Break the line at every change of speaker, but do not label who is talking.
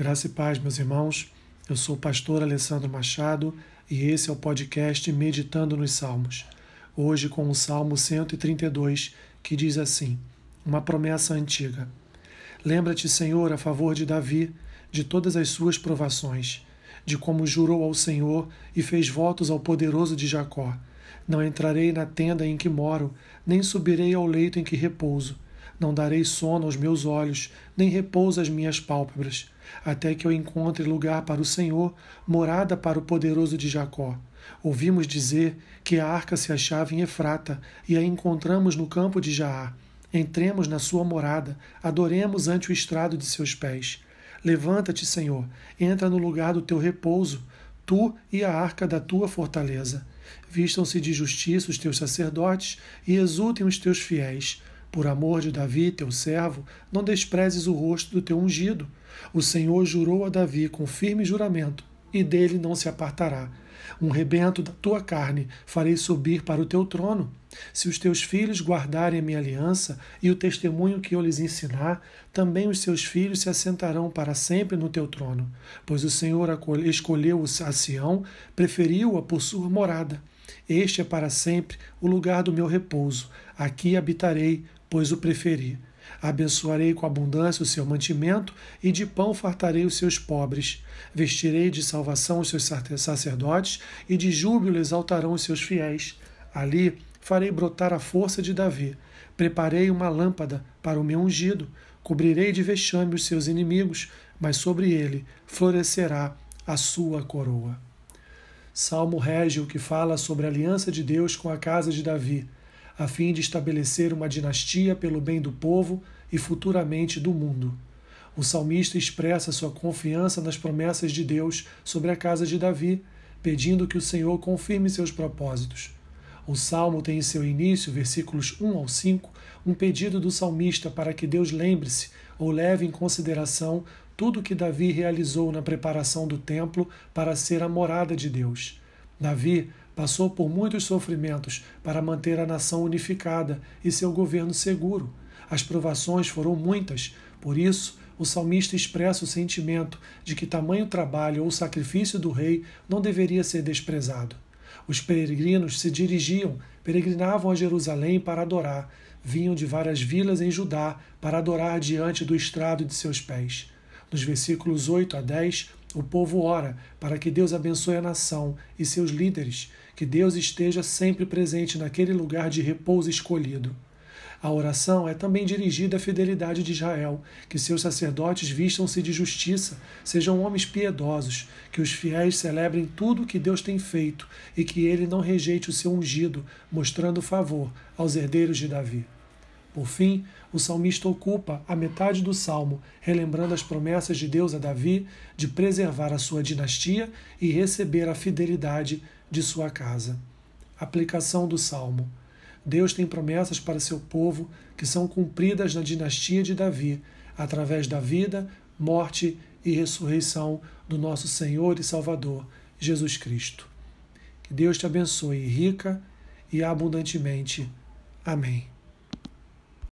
Graça e paz, meus irmãos. Eu sou o pastor Alessandro Machado e esse é o podcast Meditando nos Salmos. Hoje com o Salmo 132, que diz assim: Uma promessa antiga. Lembra-te, Senhor, a favor de Davi, de todas as suas provações, de como jurou ao Senhor e fez votos ao poderoso de Jacó. Não entrarei na tenda em que moro, nem subirei ao leito em que repouso não darei sono aos meus olhos, nem repouso às minhas pálpebras, até que eu encontre lugar para o Senhor, morada para o poderoso de Jacó. Ouvimos dizer que a arca se achava em Efrata e a encontramos no campo de Jaar. Entremos na sua morada, adoremos ante o estrado de seus pés. Levanta-te, Senhor, entra no lugar do teu repouso, tu e a arca da tua fortaleza. Vistam-se de justiça os teus sacerdotes e exultem os teus fiéis. Por amor de Davi, teu servo, não desprezes o rosto do teu ungido. O Senhor jurou a Davi com firme juramento, e dele não se apartará. Um rebento da tua carne farei subir para o teu trono. Se os teus filhos guardarem a minha aliança e o testemunho que eu lhes ensinar, também os seus filhos se assentarão para sempre no teu trono. Pois o Senhor escolheu a Sião, preferiu-a por sua morada. Este é para sempre o lugar do meu repouso. Aqui habitarei, pois o preferi. Abençoarei com abundância o seu mantimento e de pão fartarei os seus pobres. Vestirei de salvação os seus sacerdotes e de júbilo exaltarão os seus fiéis. Ali farei brotar a força de Davi. Preparei uma lâmpada para o meu ungido. Cobrirei de vexame os seus inimigos, mas sobre ele florescerá a sua coroa. Salmo régio que fala sobre a aliança de Deus com a casa de Davi a fim de estabelecer uma dinastia pelo bem do povo e futuramente do mundo. O salmista expressa sua confiança nas promessas de Deus sobre a casa de Davi, pedindo que o Senhor confirme seus propósitos. O salmo tem em seu início, versículos 1 ao 5, um pedido do salmista para que Deus lembre-se ou leve em consideração tudo o que Davi realizou na preparação do templo para ser a morada de Deus. Davi Passou por muitos sofrimentos para manter a nação unificada e seu governo seguro. As provações foram muitas, por isso, o salmista expressa o sentimento de que tamanho trabalho ou sacrifício do rei não deveria ser desprezado. Os peregrinos se dirigiam, peregrinavam a Jerusalém para adorar, vinham de várias vilas em Judá para adorar diante do estrado de seus pés. Nos versículos 8 a 10, o povo ora para que Deus abençoe a nação e seus líderes, que Deus esteja sempre presente naquele lugar de repouso escolhido. A oração é também dirigida à fidelidade de Israel, que seus sacerdotes vistam-se de justiça, sejam homens piedosos, que os fiéis celebrem tudo o que Deus tem feito e que ele não rejeite o seu ungido, mostrando favor aos herdeiros de Davi. Por fim, o salmista ocupa a metade do salmo, relembrando as promessas de Deus a Davi de preservar a sua dinastia e receber a fidelidade de sua casa. Aplicação do salmo. Deus tem promessas para seu povo que são cumpridas na dinastia de Davi, através da vida, morte e ressurreição do nosso Senhor e Salvador, Jesus Cristo. Que Deus te abençoe rica e abundantemente. Amém.